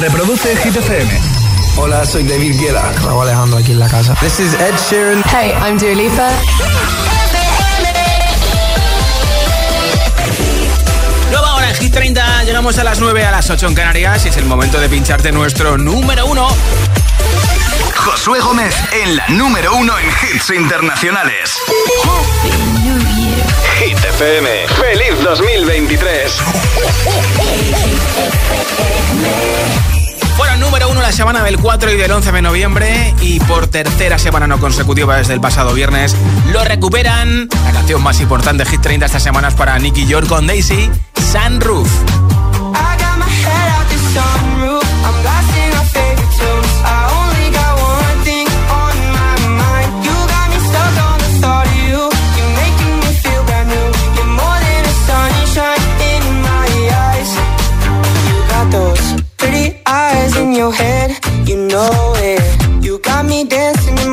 Reproduce Hit FM. Hola, soy David Guetta. Raúl Alejandro aquí en la casa. This is Ed Sheeran. Hey, I'm Dua Lipa. Nueva hora en Hit 30. Llegamos a las 9 a las 8 en Canarias y es el momento de pincharte nuestro número uno. Josué Gómez en la número uno en hits internacionales. Hit FM. ¡Feliz 2023! Fueron número uno la semana del 4 y del 11 de noviembre y por tercera semana no consecutiva desde el pasado viernes lo recuperan. La canción más importante de Hit 30 estas semanas para Nicky York con Daisy, Sunroof. your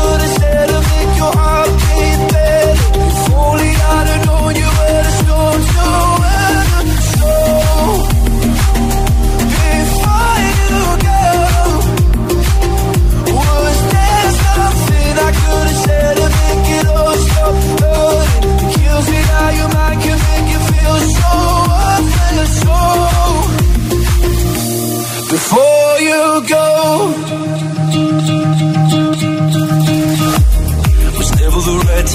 should have said of it, your heart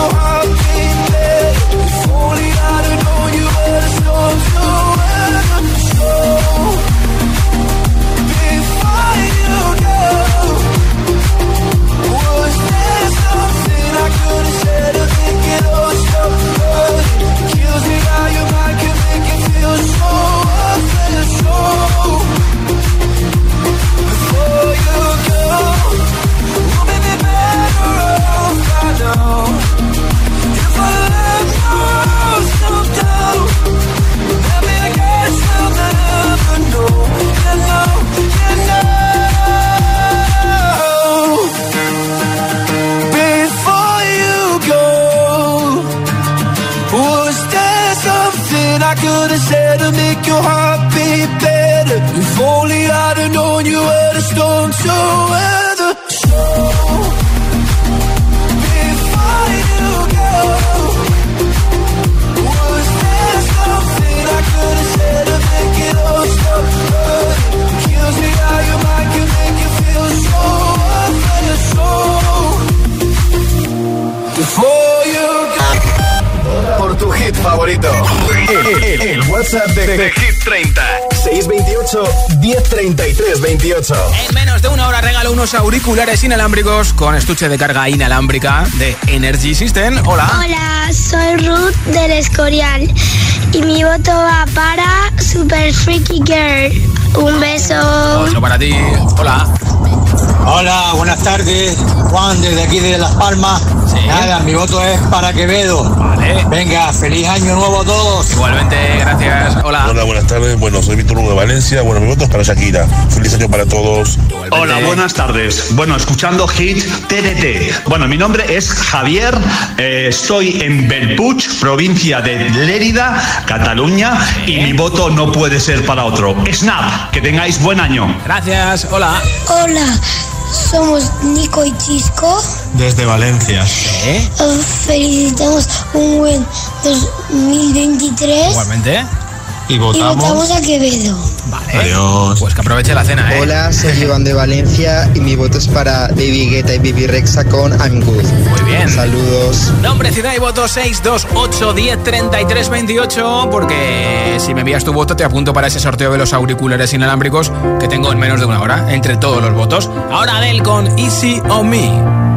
your heart. alone hit favorito. El, WhatsApp de, Hit 30. 628 1033 28. En menos de una hora regalo unos auriculares inalámbricos con estuche de carga inalámbrica de Energy System. Hola. Hola, soy Ruth del Escorial y mi voto va para Super Freaky Girl. Un beso. Otro para ti. Hola. Hola, buenas tardes. Juan, desde aquí de Las Palmas. Nada, mi voto es para Quevedo. Vale. Venga, feliz año nuevo a todos. Igualmente, gracias. Hola. Hola, buenas tardes. Bueno, soy Víctor Hugo de Valencia. Bueno, mi voto es para Shakira. Feliz año para todos. Igualmente. Hola, buenas tardes. Bueno, escuchando Hit TDT. Bueno, mi nombre es Javier. eh, estoy en Belpuig, provincia de Lérida, Cataluña. Y mi voto no puede ser para otro. Snap, que tengáis buen año. Gracias. Hola. Hola, somos Nico y Chisco. Desde Valencia. ¿Eh? Os felicitamos un buen 2023 Igualmente. Y y votamos a Quevedo. Vale. Adiós. Pues que aproveche la cena, ¿eh? Hola, soy Iván de Valencia y mi voto es para Baby Guetta y Baby Rexa con I'm Good. Muy bien. Saludos. Nombre, ciudad y voto 628 10 33 28 porque si me envías tu voto te apunto para ese sorteo de los auriculares inalámbricos que tengo en menos de una hora entre todos los votos. Ahora Adele con Easy on Me.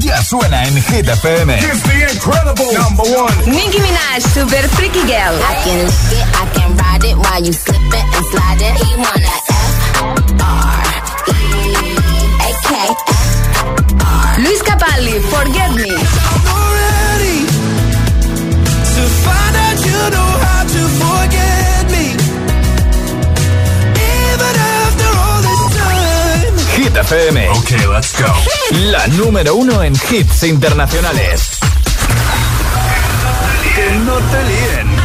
Ya suena en Hit FM. It's the incredible number one. Nicki Minaj, Super Freaky Girl. I can lick it, I can ride it while you slip it and slide it. You wanna F R E A Luis Capaldi, Forget Me. FM. Ok, let's go. La número uno en hits internacionales. Que no te líen.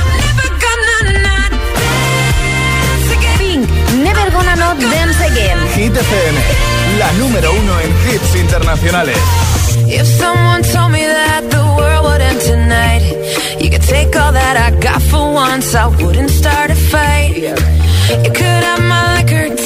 Pink, Never Gonna Not Dance Again. Hit FM, la número uno en hits internacionales. If someone told me that the world would end tonight, you could take all that I got for once, I wouldn't start a fight. You could have my liquor.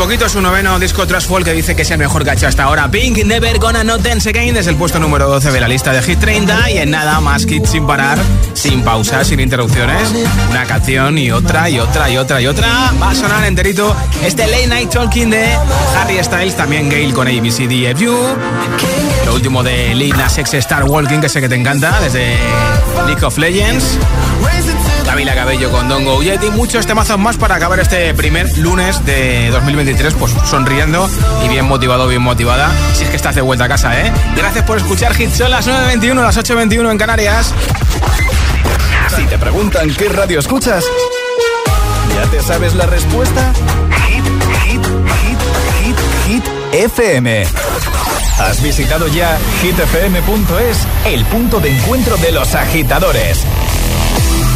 Poquito, su noveno disco Trash Fall que dice que es el mejor que hasta ahora. Pink, Never Gonna Not Dance Again, desde el puesto número 12 de la lista de Hit 30 y en nada más hits sin parar, sin pausas, sin interrupciones. Una canción y otra y otra y otra y otra. Va a sonar enterito este Late Night Talking de Harry Styles, también Gail con ABCDFU. Lo último de Lil Nas X Star Walking, que sé que te encanta, desde League of Legends. Camila Cabello con Don Go Yeti, muchos temazos más para acabar este primer lunes de 2023, pues sonriendo y bien motivado, bien motivada. Si es que estás de vuelta a casa, ¿eh? Gracias por escuchar Hits, son las 9.21, las 8.21 en Canarias. Si te preguntan qué radio escuchas, ¿ya te sabes la respuesta? Hit, hit, hit, hit, hit, FM. ¿Has visitado ya hitfm.es, el punto de encuentro de los agitadores?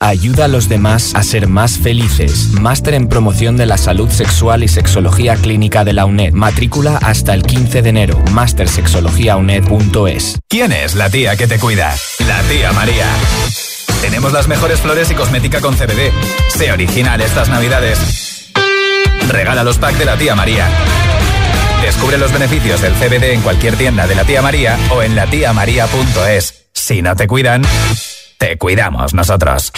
Ayuda a los demás a ser más felices. Máster en promoción de la salud sexual y sexología clínica de la UNED. Matrícula hasta el 15 de enero. Mastersexologiauned.es. ¿Quién es la tía que te cuida? La tía María. Tenemos las mejores flores y cosmética con CBD. Sé original estas navidades. Regala los packs de la tía María. Descubre los beneficios del CBD en cualquier tienda de la tía María o en latiamaría.es. Si no te cuidan, te cuidamos nosotros.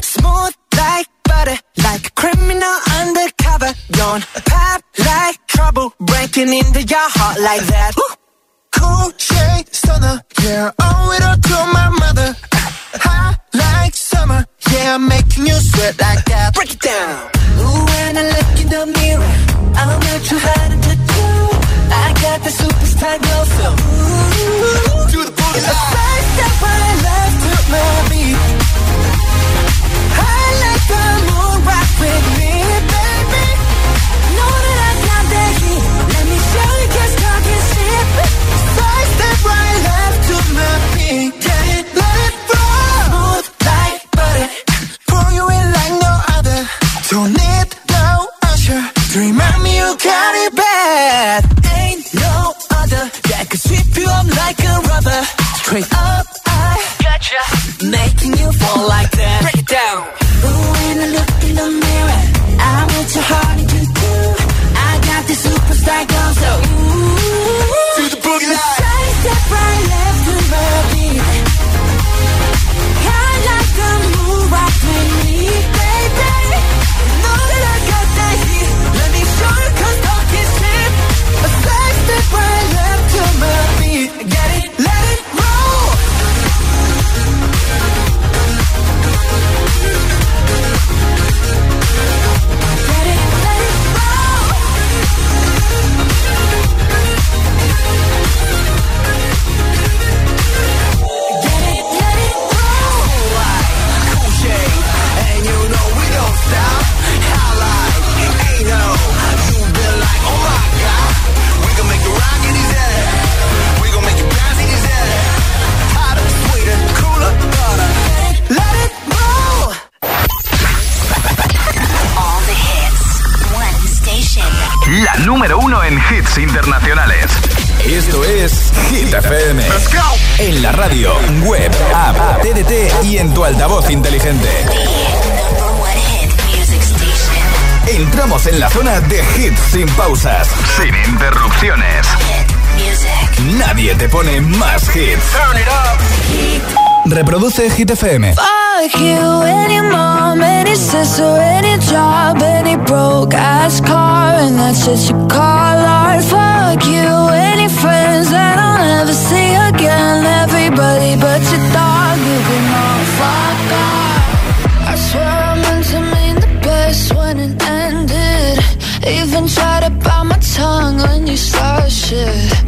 Smooth like butter, like a criminal undercover. Don't pop like trouble, breaking into your heart like that. Cool shade stunner, yeah, owe it all to my mother. Hot like summer, yeah, I'm making you sweat like that. Break it down. Ooh, when I look in the mirror, I'm not too hard to got the superstar glow, so ooh, do the booty. A side step I love to my beat. I like the moon rock with me, baby. Know that I got that heat. Let me show you just talking shit. Side step right left to my beat. Yeah, let it roll. Smooth like butter. Pour you in like no other. Don't need no usher. To remind me you got it bad. Could sweep you up like a rubber. Straight up, I gotcha. Making you fall like that. Break it down. Ooh, when I look in the mirror, I'm with your heart pone más hits. Reproduce Hit. Fuck you, any mom, any sister, any job, any broke ass car, and that's shit you call art. Fuck you, any friends that I'll never see again. Everybody but your dog, you can all fuck off. I swear I meant to mean the best when it ended. Even tried to bite my tongue when you started shit.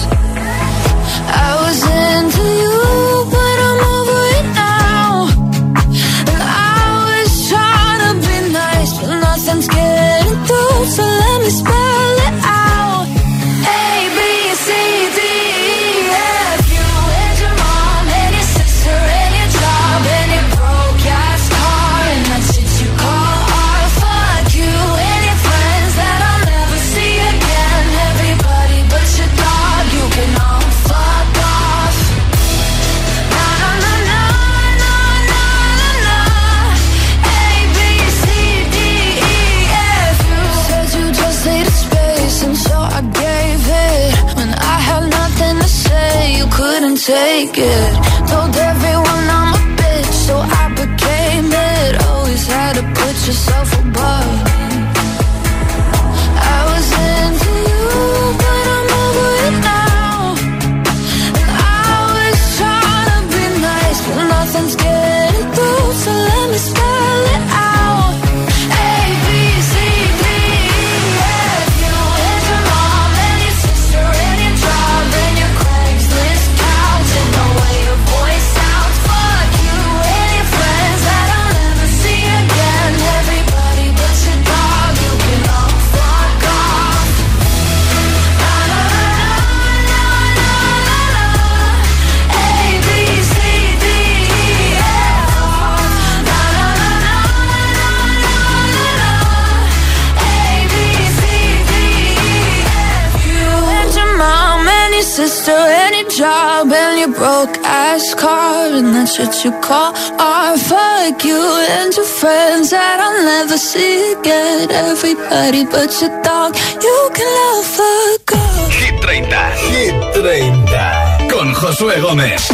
That you call art. Fuck you and your friends that I'll never see again. Everybody but your dog, you can love fuck off. Hit 30. Hit 30. Con Josué Gómez.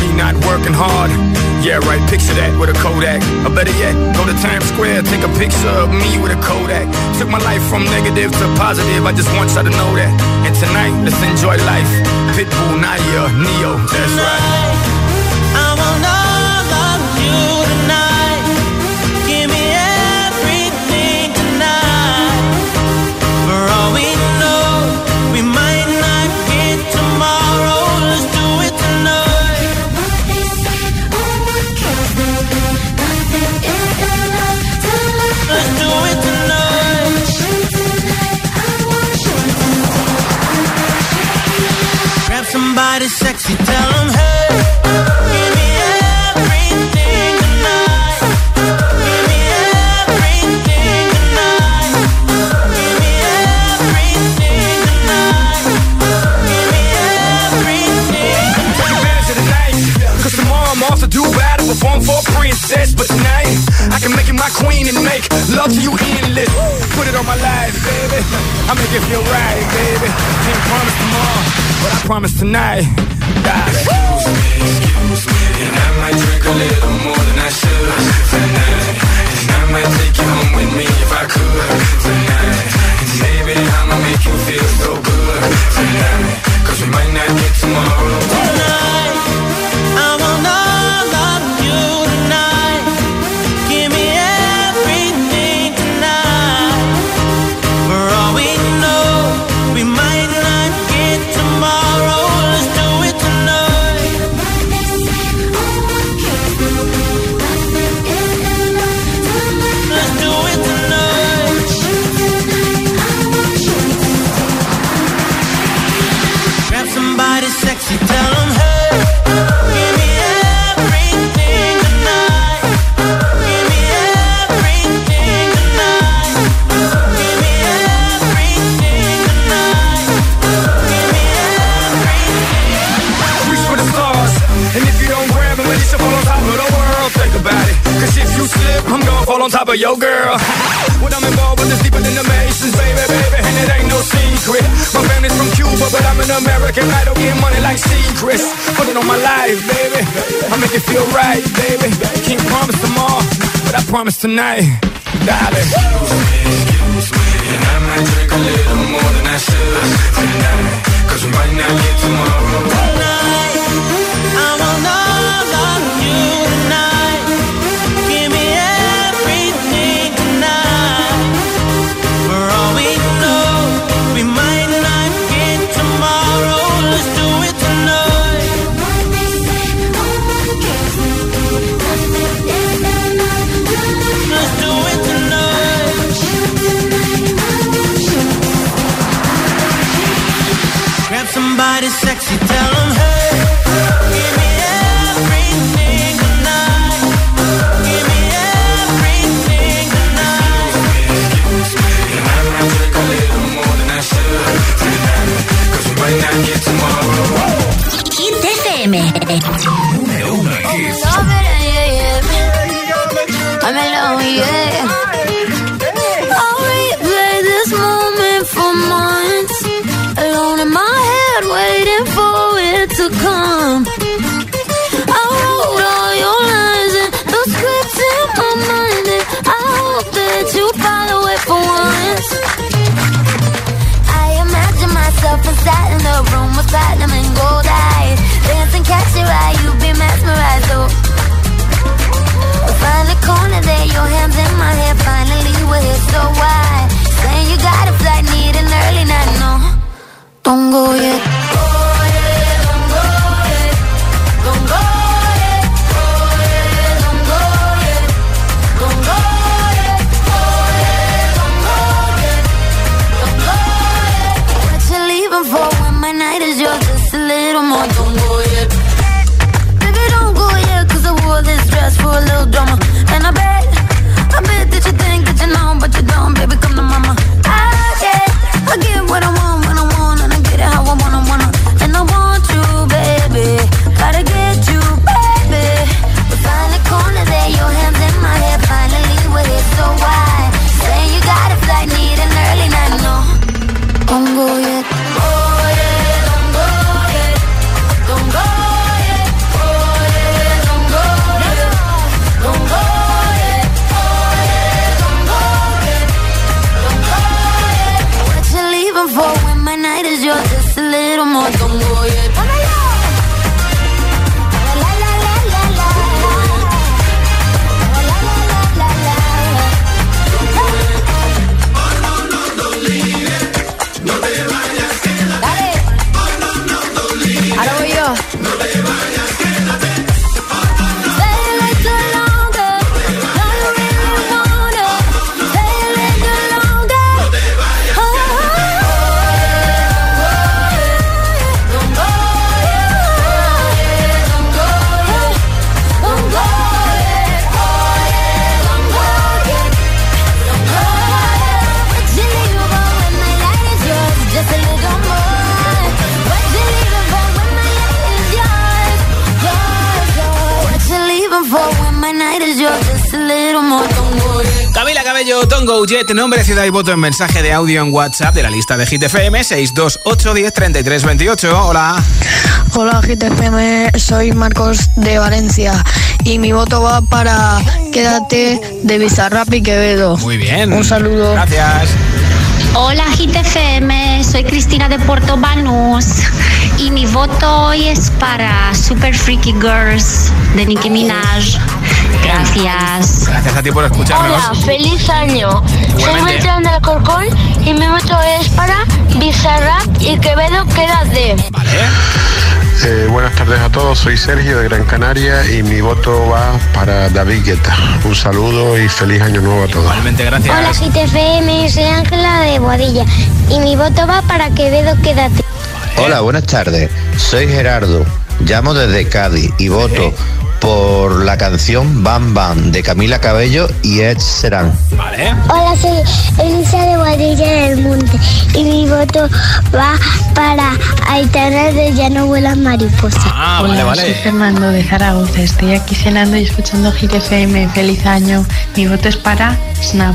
Me not working hard. Yeah, right, picture that with a Kodak. Or better yet, go to Times Square, take a picture of me with a Kodak. Took my life from negative to positive, I just want y'all to know that. And tonight, let's enjoy life. Pitbull, Naya, Neo, that's right. For a princess. But tonight, I can make you my queen and make love to you endless. Put it on my life, baby. I make it feel right, baby. Can't promise tomorrow, but I promise tonight. Excuse me, excuse me, and I might drink a little more than I should tonight. And I might take you home with me if I could tonight. And maybe I'ma make you feel so good tonight. Cause we might not get tomorrow. tonight. Tonight, months. Alone in my head, waiting for it to come. I wrote all your lines and those scripts in my mind. And I hope that you follow it for once. I imagine myself inside in the room with platinum and gold eyes. Dancing, catch your eye, you be mesmerized. Oh. Find the corner there, your hands in my hair. Finally, we're here, so why? Yet. Tongo Jet, nombre, ciudad y voto en mensaje de audio en WhatsApp de la lista de Hit FM 628 10 33 28. Hola. Hola GTFM, soy Marcos de Valencia y mi voto va para Quédate de Bizarrap y Quevedo. Muy bien. Un saludo. Gracias. Hola Hit FM, soy Cristina de Puerto Banús y mi voto hoy es para Super Freaky Girls de Nicki Minaj. Gracias. Gracias a ti por escucharnos. Hola, feliz año. Soy. Beltrán del Alcorcón y mi voto es para Bizarrap y Quevedo Quédate. Eh, buenas tardes a todos, soy Sergio de Gran Canaria y mi voto va para David Guetta. Un saludo y feliz año nuevo a todos. Igualmente, gracias. Hola GTFM, soy Ángela de Boadilla y mi voto va para Quevedo Quédate. Hola, buenas tardes. Soy Gerardo. Llamo desde Cádiz y voto por la canción Bam Bam de Camila Cabello y Ed Serán. Vale. Hola, soy Elisa de Guadilla del Monte y mi voto va para Aitana de Ya no vuelan mariposas. Ah, Hola, soy Fernando de Zaragoza. Estoy aquí cenando y escuchando Hit FM. Feliz año. Mi voto es para Snap.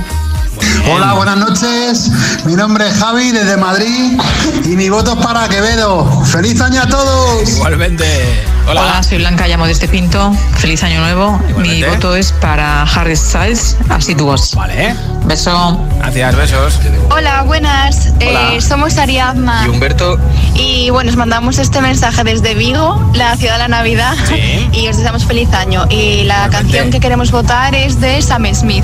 Hola, buenas noches. Mi nombre es Javi desde Madrid y mi voto es para Quevedo. ¡Feliz año a todos! Igualmente. Hola. soy Blanca, llamo desde Pinto. Feliz año nuevo. Mi voto es para Harry Styles, así tu voz. Vale. Beso. Gracias, besos. Hola, buenas. Hola. Eh, somos Ariadna. Y Humberto. Y bueno, os mandamos este mensaje desde Vigo, la ciudad de la Navidad. Y os deseamos feliz año. Y la canción que queremos votar es de Sam Smith.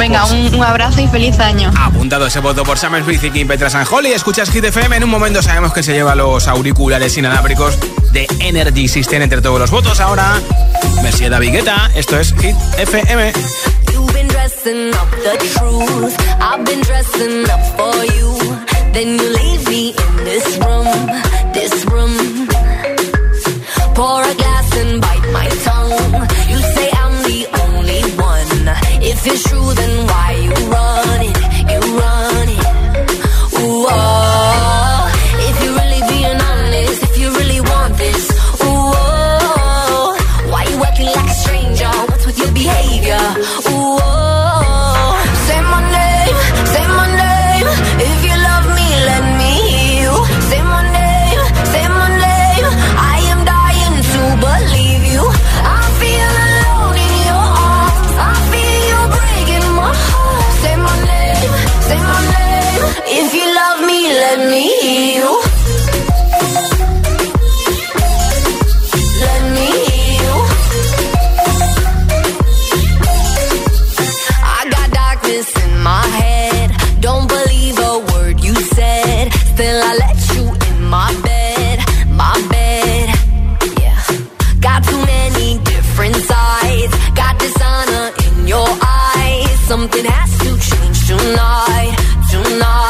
Venga, un, un abrazo y feliz año. Apuntado ese voto por Sam Smith y Kim Petra Sanjoli. Escuchas Hit FM. En un momento sabemos que se lleva los auriculares inalámbricos de Energy System entre todos los votos. Ahora, Messi David Guetta. Esto es Hit FM. You've been dressing up the truth. I've been dressing up for you. Then you leave me in this room, this room. Pour a glass If it's true, then why you Something has to change tonight, tonight.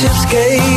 ships gave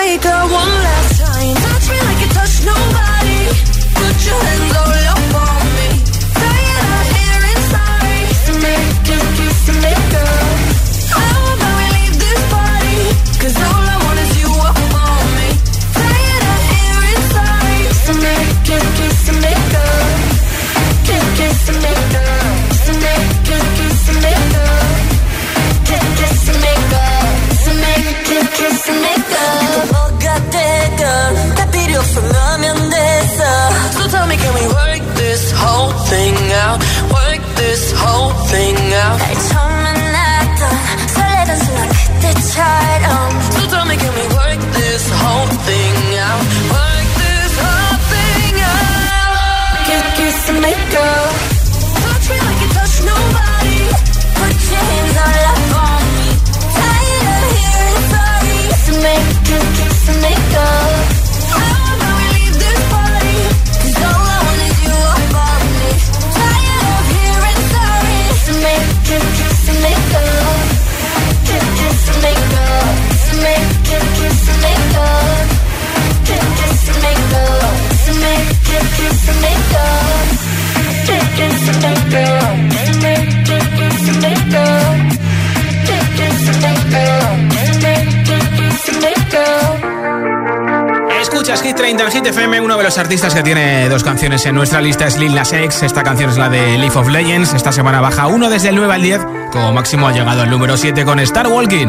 make a one last out, work this whole thing out. 날 처음 만났던 설레던 순간 그때처럼. So tell me, can we work this whole thing out? Work this whole thing out. Give kiss and make up. Touch me like you touch nobody. Put your hands on. Escuchas Hit 30 Hit FM. Uno de los artistas que tiene dos canciones en nuestra lista es Lil Nas X. Esta canción es la de Leaf of Legends. Esta semana baja uno desde el 9 al 10. Como máximo ha llegado al número 7 con Star Walking.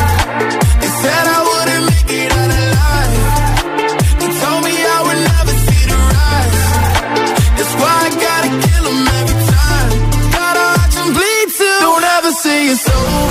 It's over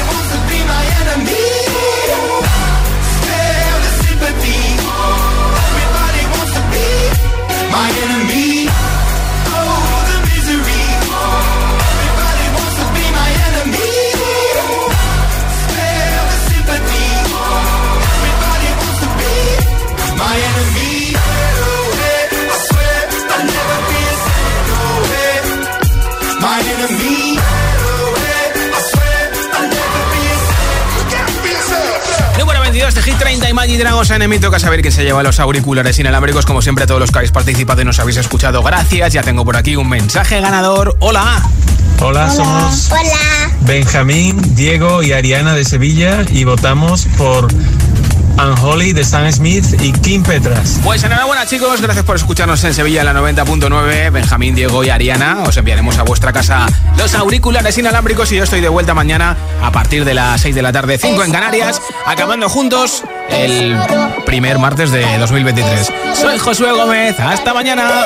de Hit 30 y Maggie Dragos en Emi. Toca saber que se lleva los auriculares inalámbricos. Como siempre, a todos los que habéis participado y nos habéis escuchado, gracias. Ya tengo por aquí un mensaje ganador. Hola. Hola, somos Benjamín, Diego y Ariana de Sevilla y votamos por Unholy de Sam Smith y Kim Petras. Pues enhorabuena chicos, gracias por escucharnos en Sevilla en la 90.9. Benjamín, Diego y Ariana, os enviaremos a vuestra casa los auriculares inalámbricos y yo estoy de vuelta mañana a partir de las 6 de la tarde, 5 en Canarias, acabando juntos el primer martes de 2023. Soy Josué Gómez, hasta mañana.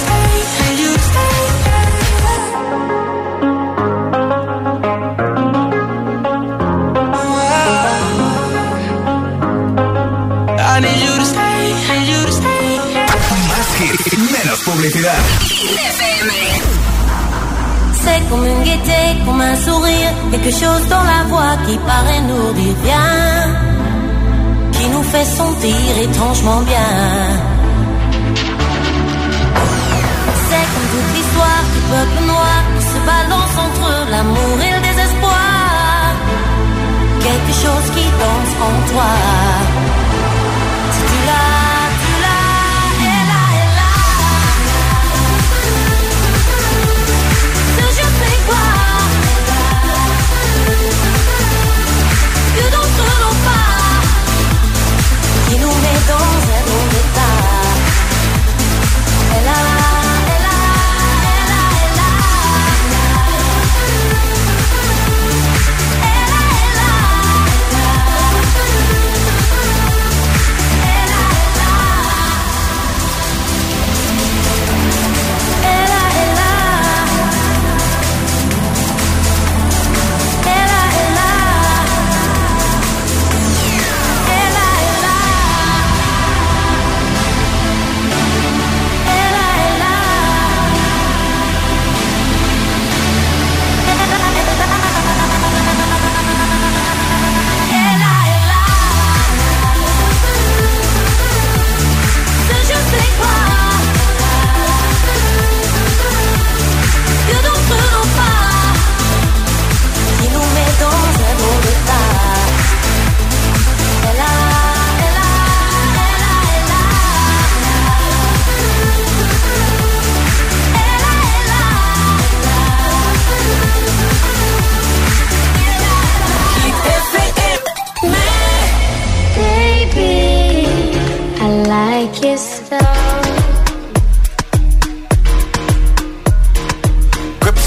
C'est comme une gaieté, comme un sourire, quelque chose dans la voix qui paraît nous dire bien, qui nous fait sentir étrangement bien. C'est comme toute l'histoire du peuple noir qui se balance entre l'amour et le désespoir, quelque chose qui danse en toi.